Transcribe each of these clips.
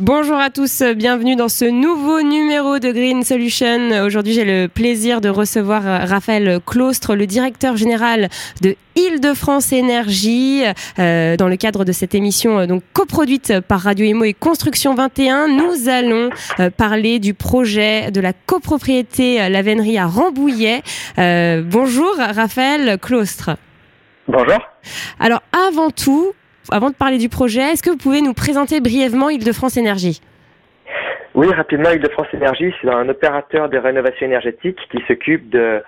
Bonjour à tous, bienvenue dans ce nouveau numéro de Green Solution. Aujourd'hui, j'ai le plaisir de recevoir Raphaël Claustre, le directeur général de Île-de-France Énergie. Euh, dans le cadre de cette émission euh, donc coproduite par Radio Imo et Construction 21, nous allons euh, parler du projet de la copropriété Lavennerie à Rambouillet. bonjour Raphaël Claustre. Bonjour. Alors avant tout, avant de parler du projet, est-ce que vous pouvez nous présenter brièvement Île-de-France Énergie? Oui, rapidement, Île-de-France Énergie, c'est un opérateur de rénovation énergétique qui s'occupe de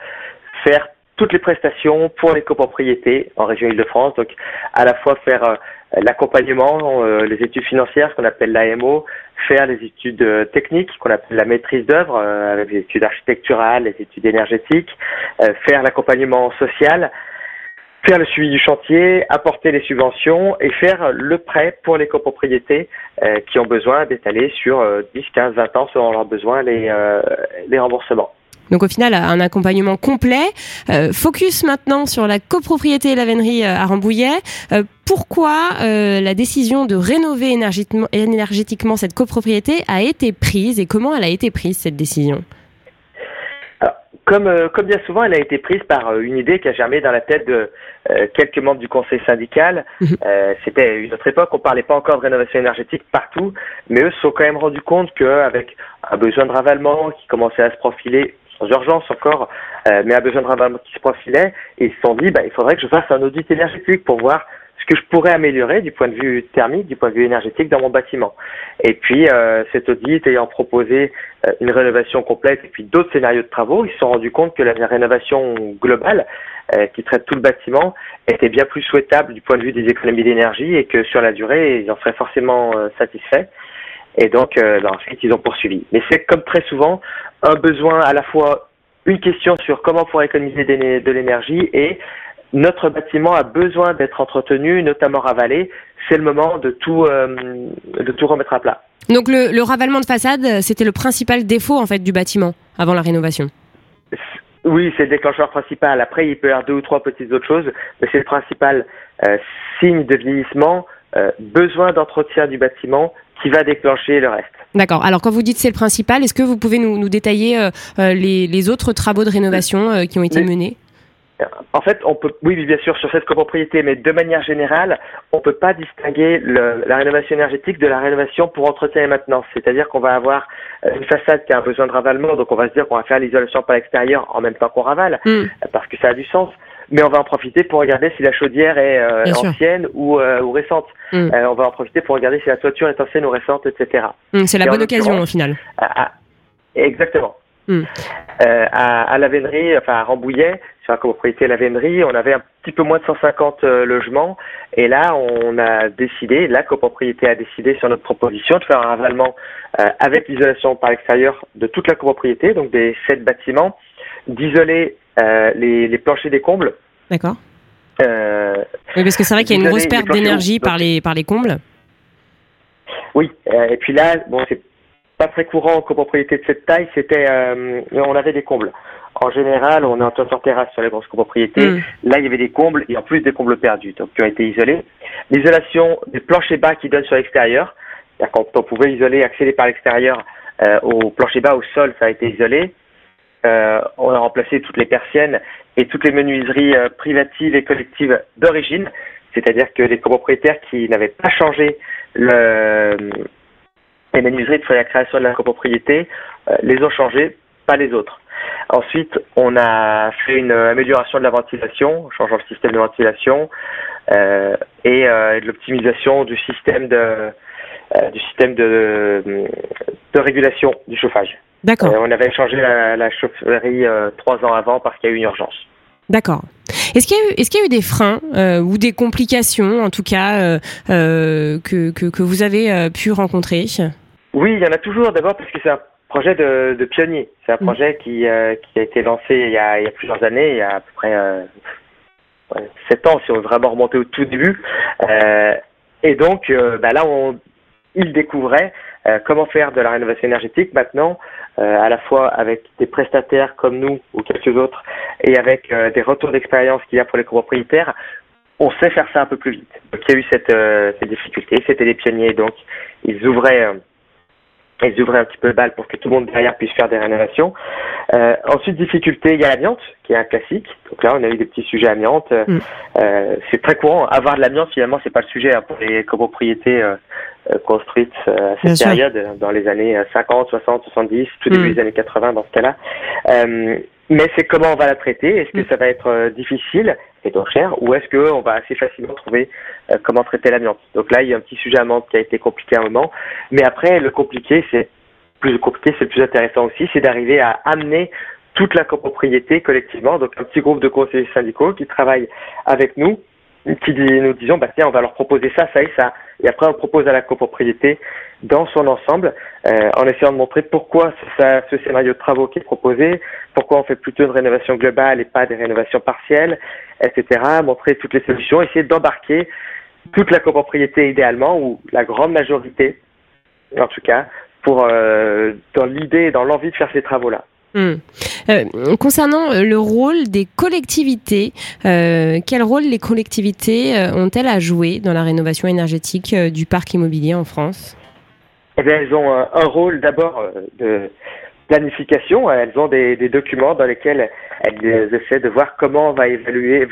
faire toutes les prestations pour les copropriétés en région Île-de-France. Donc, à la fois faire euh, l'accompagnement, euh, les études financières, ce qu'on appelle l'AMO, faire les études euh, techniques, qu'on appelle la maîtrise d'œuvre, avec les études architecturales, les études énergétiques, faire l'accompagnement social, faire le suivi du chantier, apporter les subventions et faire le prêt pour les copropriétés euh, qui ont besoin d'étaler sur 10, 15, 20 ans selon leurs besoins les, euh, les remboursements. Donc au final, un accompagnement complet. Euh, focus maintenant sur la copropriété et la vénerie à Rambouillet. pourquoi la décision de rénover énergétiquement, énergétiquement cette copropriété a été prise et comment elle a été prise cette décision? Comme, euh, comme bien souvent, elle a été prise par euh, une idée qui a germé dans la tête de euh, quelques membres du conseil syndical. Mhm. C'était une autre époque, on parlait pas encore de rénovation énergétique partout, mais eux se sont quand même rendus compte qu'avec un besoin de ravalement qui commençait à se profiler, sans urgence encore, mais un besoin de ravalement qui se profilait, ils se sont dit, bah, il faudrait que je fasse un audit énergétique pour voir ce que je pourrais améliorer du point de vue thermique, du point de vue énergétique dans mon bâtiment. Et puis euh, cet audit ayant proposé euh, une rénovation complète et puis d'autres scénarios de travaux, ils se sont rendus compte que la rénovation globale euh, qui traite tout le bâtiment était bien plus souhaitable du point de vue des économies d'énergie et que sur la durée, ils en seraient forcément satisfaits. Et donc ben, ensuite, ils ont poursuivi. Mais c'est comme très souvent un besoin à la fois une question sur comment pouvoir économiser de l'énergie et notre bâtiment a besoin d'être entretenu, notamment ravalé. C'est le moment de tout, euh, de tout remettre à plat. Donc le, le ravalement de façade, c'était le principal défaut en fait du bâtiment avant la rénovation. Oui, c'est le déclencheur principal. Après, il peut y avoir deux ou trois petites autres choses, mais c'est le principal euh, signe de vieillissement, euh, besoin d'entretien du bâtiment qui va déclencher le reste. D'accord. Alors quand vous dites c'est le principal, est-ce que vous pouvez nous, nous détailler les, les, autres travaux de rénovation qui ont été menés? En fait, on peut, oui, bien sûr, sur cette copropriété, mais de manière générale, on ne peut pas distinguer le, la rénovation énergétique de la rénovation pour entretien et maintenance. C'est-à-dire qu'on va avoir euh, une façade qui a un besoin de ravalement, donc on va se dire qu'on va faire l'isolation par l'extérieur en même temps qu'on ravale, mm. parce que ça a du sens. Mais on va en profiter pour regarder si la chaudière est euh, ancienne ou, euh, ou récente. Mm. on va en profiter pour regarder si la toiture est ancienne ou récente, etc. Mm, c'est la bonne occasion au final. exactement. À, à la vénerie, enfin à Rambouillet, sur la copropriété La Vénerie, on avait un petit peu moins de 150 euh, logements. Et là, on a décidé, la copropriété a décidé sur notre proposition de faire un ravalement euh, avec l'isolation par l'extérieur de toute la copropriété, donc des sept bâtiments, d'isoler euh, les, les, planchers des combles. D'accord. oui, parce que c'est vrai qu'il y a une grosse perte d'énergie par les, par les combles. Oui, et puis là, bon, c'est pas très courant en copropriété de cette taille, c'était, on avait des combles. En général, on est en terrasse sur les grosses copropriétés. Mm. Là, il y avait des combles et en plus des combles perdus, donc qui ont été isolés. L'isolation des planchers bas qui donnent sur l'extérieur, quand on pouvait isoler, accéder par l'extérieur euh, au plancher bas, au sol, ça a été isolé. Euh, on a remplacé toutes les persiennes et toutes les menuiseries euh, privatives et collectives d'origine, c'est-à-dire que les copropriétaires qui n'avaient pas changé le, les menuiseries de la création de la copropriété euh, les ont changées, pas les autres. Ensuite, on a fait une amélioration de la ventilation, en changeant le système de ventilation euh, et euh, de l'optimisation du système de euh, du système de, de régulation du chauffage. D'accord. on avait changé la, chaufferie trois ans avant parce qu'il y a eu une urgence. D'accord. Est-ce qu'il y, a eu, est qu'il y a eu des freins ou des complications, en tout cas, que, que, que, vous avez pu rencontrer? Oui, il y en a toujours. D'abord parce que c'est un projet de, de pionnier. C'est un mm. projet qui, euh, qui a été lancé il y a, il y a plusieurs années, il y a à peu près euh, 7 ans si on veut vraiment remonter au tout début. Euh, et donc, euh, bah là, on, il découvrait comment faire de la rénovation énergétique maintenant, à la fois avec des prestataires comme nous ou quelques autres, et avec des retours d'expérience qu'il y a pour les copropriétaires, on sait faire ça un peu plus vite. Donc il y a eu cette, cette difficulté, c'était des pionniers, donc ils ouvraient ils ouvraient un petit peu le bal pour que tout le monde derrière puisse faire des rénovations. Euh, ensuite, difficulté, il y a l'amiante, qui est un classique. Donc là, on a eu des petits sujets amiante. Mm. Euh, c'est très courant. Avoir de l'amiante, finalement, c'est pas le sujet hein, pour les copropriétés euh, euh construites euh, à cette période, dans les années 50, 60, 70, tout début mm. des années 80 dans ce cas-là. mais c'est comment on va la traiter? Est-ce que mm. ça va être difficile? Et donc cher, ou est-ce qu'on va assez facilement trouver comment traiter l'amiante Donc là, il y a un petit sujet amiante qui a été compliqué à un moment. Mais après, le compliqué, c'est plus compliqué, c'est plus intéressant aussi, c'est d'arriver à amener toute la copropriété collectivement, donc un petit groupe de conseillers syndicaux qui travaillent avec nous, qui nous disons, bah tiens, on va leur proposer ça, ça et ça, et après on propose à la copropriété dans son ensemble, euh, en essayant de montrer pourquoi ça, ce scénario de travaux qui est proposé, pourquoi on fait plutôt une rénovation globale et pas des rénovations partielles, etc. Montrer toutes les solutions, essayer d'embarquer toute la copropriété idéalement, ou la grande majorité, en tout cas, pour euh, dans l'idée et dans l'envie de faire ces travaux-là. Hmm. Euh, concernant euh, le rôle des collectivités, euh, quel rôle les collectivités ont-elles à jouer dans la rénovation énergétique du parc immobilier en France? Eh bien, elles ont un rôle d'abord de planification. Elles ont des, des, documents dans lesquels elles essaient de voir comment va évaluer,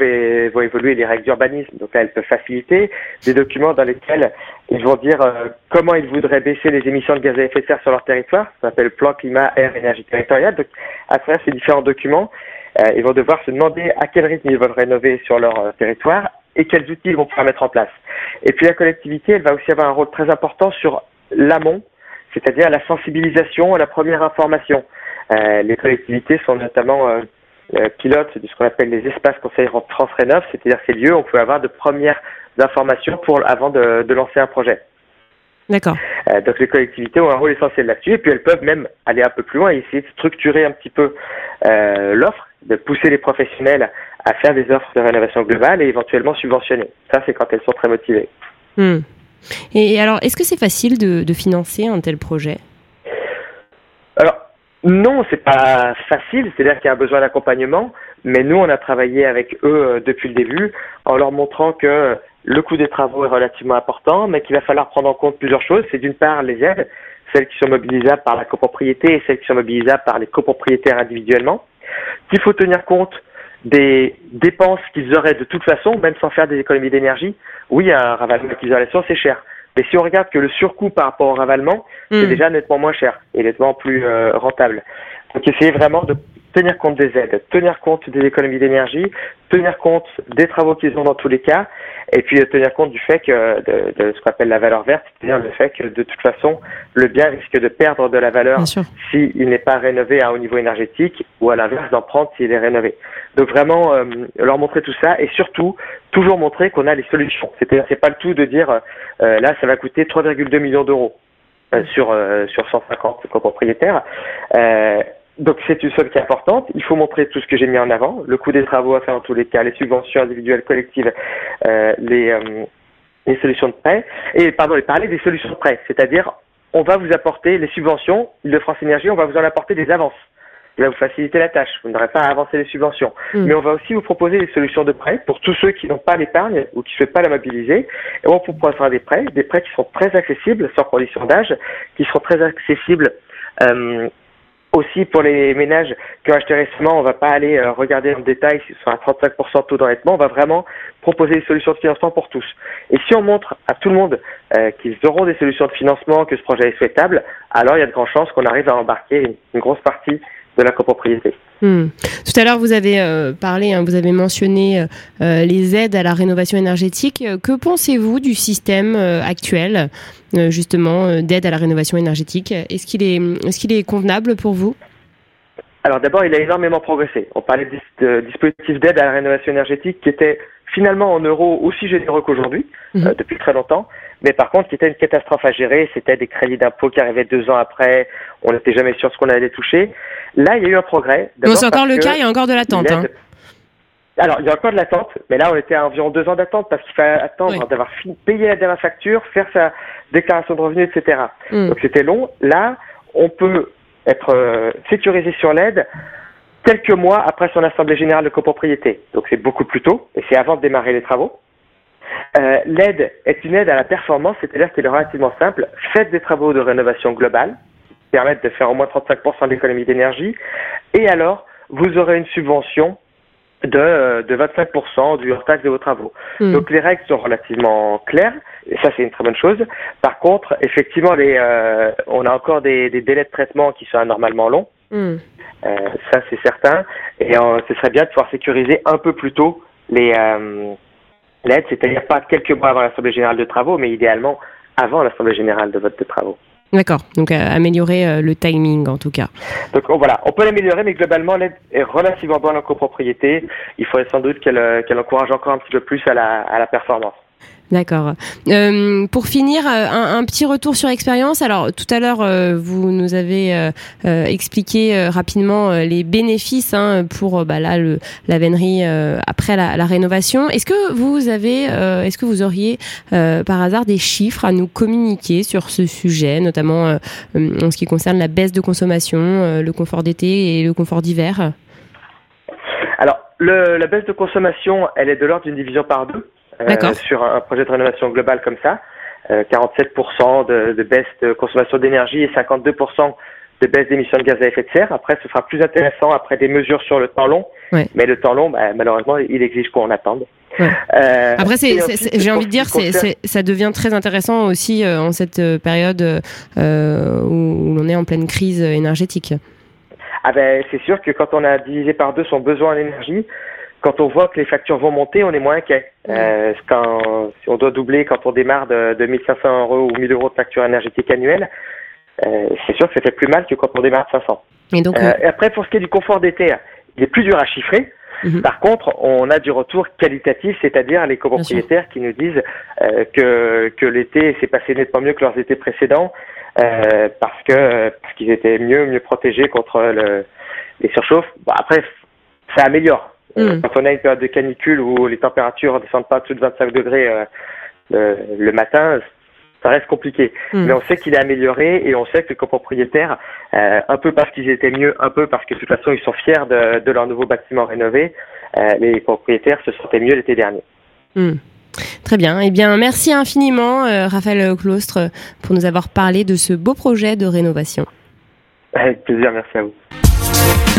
vont évoluer les règles d'urbanisme. Donc là, elles peuvent faciliter. Des documents dans lesquels ils vont dire euh, comment ils voudraient baisser les émissions de gaz à effet de serre sur leur territoire. Ça s'appelle plan climat, air, énergie territoriale. Donc à travers ces différents documents, euh, ils vont devoir se demander à quel rythme ils veulent rénover sur leur euh, territoire et quels outils ils vont pouvoir mettre en place. Et puis la collectivité, elle va aussi avoir un rôle très important sur l'amont c'est-à-dire la sensibilisation à la première information. Euh, les collectivités sont notamment euh, euh, pilotes de ce qu'on appelle les espaces conseils France Rénov, c'est-à-dire ces lieux où on peut avoir de premières informations pour, avant de, de lancer un projet. D'accord. Donc les collectivités ont un rôle essentiel là-dessus et puis elles peuvent même aller un peu plus loin et essayer de structurer un petit peu l'offre, de pousser les professionnels à faire des offres de rénovation globale et éventuellement subventionner. Ça, c'est quand elles sont très motivées. Hmm. Et alors, est-ce que c'est facile de, financer un tel projet? Alors, non, c'est pas facile, c'est-à-dire qu'il y a un besoin d'accompagnement, mais nous, on a travaillé avec eux euh, depuis le début en leur montrant que le coût des travaux est relativement important, mais qu'il va falloir prendre en compte plusieurs choses. C'est d'une part les aides, celles qui sont mobilisables par la copropriété et celles qui sont mobilisables par les copropriétaires individuellement, qu'il faut tenir compte des dépenses qu'ils auraient de toute façon, même sans faire des économies d'énergie. Oui, un ravalement d'isolation, c'est cher. Mais si on regarde que le surcoût par rapport au ravalement, c'est hmm. déjà nettement moins cher et nettement plus euh, rentable. Donc essayez vraiment de tenir compte des aides, tenir compte des économies d'énergie, tenir compte des travaux qu'ils ont dans tous les cas, et puis tenir compte du fait que de, de ce qu'on appelle la valeur verte, c'est-à-dire le fait que de toute façon le bien risque de perdre de la valeur s'il n'est pas rénové à un haut niveau énergétique, ou à l'inverse d'en prendre s'il est rénové. Donc vraiment euh, leur montrer tout ça et surtout toujours montrer qu'on a les solutions. C'est-à-dire c'est pas le tout de dire euh, là ça va coûter 3,2 millions d'euros euh, sur sur 150 copropriétaires. Donc c'est une somme qui est importante. Il faut montrer tout ce que j'ai mis en avant, le coût des travaux à faire dans tous les cas, les subventions individuelles, collectives, euh, les, euh, les solutions de prêt. Et pardon, et parler des solutions de prêt, c'est-à-dire on va vous apporter les subventions de France Énergie, on va vous en apporter des avances. Il va vous faciliter la tâche. Vous n'aurez pas à avancer les subventions. Mm. Mais on va aussi vous proposer des solutions de prêt pour tous ceux qui n'ont pas l'épargne ou qui ne souhaitent pas la mobiliser. Et on vous proposera des prêts, des prêts qui sont très accessibles, sans condition d'âge, qui seront très accessibles euh, aussi pour les ménages qui ont acheté récemment, on va pas aller euh, regarder en détail si sont à 35% de taux d'endettement, on va vraiment proposer des solutions de financement pour tous. Et si on montre à tout le monde euh, qu'ils auront des solutions de financement, que ce projet est souhaitable, alors il y a de grandes chances qu'on arrive à embarquer une grosse partie de la copropriété. Hmm. Tout à l'heure, vous avez euh, parlé, hein, vous avez mentionné euh, euh, les aides à la rénovation énergétique. Que pensez-vous du système actuel, justement, d'aide à la rénovation énergétique? Est-ce qu'il est, est, qu'il est convenable pour vous? Alors d'abord, il a énormément progressé. On parlait de, dispositifs d'aide à la rénovation énergétique qui étaient finalement en euros aussi généreux qu'aujourd'hui, mhm. depuis très longtemps mais par contre, c'était une catastrophe à gérer. C'était des crédits d'impôt qui arrivaient deux ans après. On n'était jamais sûr ce qu'on allait toucher. Là, il y a eu un progrès. c'est encore le cas. Il y a encore de l'attente. Hein. alors, il y a encore de l'attente, mais là, on était à environ deux ans d'attente parce qu'il fallait attendre d'avoir payé la dernière facture, faire sa déclaration de revenus, etc. Mm. Donc, c'était long. Là, on peut être euh, sécurisé sur l'aide quelques mois après son assemblée générale de copropriété. Donc, c'est beaucoup plus tôt et c'est avant de démarrer les travaux. Euh, l'aide est une aide à la performance, c'est-à-dire qu'elle est relativement simple. Faites des travaux de rénovation globale, qui permettent de faire au moins 35% d'économie d'énergie, et alors, vous aurez une subvention de, euh, de 25% du hors-taxe de vos travaux. Hmm. Donc les règles sont relativement claires, et ça c'est une très bonne chose. Par contre, effectivement, les, euh, on a encore des, des, délais de traitement qui sont anormalement longs. Hmm. Euh, ça c'est certain. Et euh, ce serait bien de pouvoir sécuriser un peu plus tôt les l'aide, c'est-à-dire pas quelques mois avant l'Assemblée générale de travaux, mais idéalement avant l'Assemblée générale de vote de travaux. D'accord, donc euh, améliorer euh, le timing en tout cas. Donc oh, voilà, on peut l'améliorer, mais globalement l'aide est relativement bonne en copropriété. Il faudrait sans doute qu'elle euh, encourage encore un petit peu plus à la, à la performance. D'accord. Euh, pour finir, euh, un, petit retour sur expérience. Alors tout à l'heure, euh, vous nous avez euh, expliqué rapidement les bénéfices hein, pour bah, là le, la vénerie après la, la rénovation. Est-ce que vous avez, est-ce que vous auriez par hasard des chiffres à nous communiquer sur ce sujet, notamment en ce qui concerne la baisse de consommation, le confort d'été et le confort d'hiver? Alors le, la baisse de consommation, elle est de l'ordre d'une division par deux. Euh, sur un projet de rénovation globale comme ça. 47% euh, de, de, baisse de consommation d'énergie et 52% de baisse d'émissions de gaz à effet de serre. Après, ce sera plus intéressant après des mesures sur le temps long. Mais le temps long, bah, malheureusement, il exige qu'on attende. Euh, Après, j'ai envie de dire, ça devient très intéressant aussi euh, en cette période euh, où l'on est en pleine crise énergétique. Ah ben, c'est sûr que quand on a divisé par deux son besoin en énergie, quand on voit que les factures vont monter, on est moins inquiet. Euh, quand, si on doit doubler quand on démarre de, de 1500 euros ou 1000 euros de facture énergétique annuelle, euh, c'est sûr que ça fait plus mal que quand on démarre de 500. Et donc, euh, après, pour ce qui est du confort d'été, il est plus dur à chiffrer. Mhm. Par contre, on a du retour qualitatif, c'est-à-dire les copropriétaires qui nous disent euh, que, que l'été s'est passé nettement mieux que leurs étés précédents euh, parce que parce qu'ils étaient mieux mieux protégés contre le, les surchauffes. Bon, après, ça améliore. Mm. Quand on a une période de canicule où les températures ne descendent pas tout de 25 degrés euh, le, matin, ça reste compliqué. Mm. Mais on sait qu'il est amélioré et on sait que les copropriétaires, euh, un peu parce qu'ils étaient mieux, un peu parce que de toute façon ils sont fiers de, de leur nouveau bâtiment rénové, euh, les propriétaires se sentaient mieux l'été dernier. Mm. Très bien. Eh bien, merci infiniment, Raphaël Claustre, pour nous avoir parlé de ce beau projet de rénovation. Avec plaisir, merci à vous.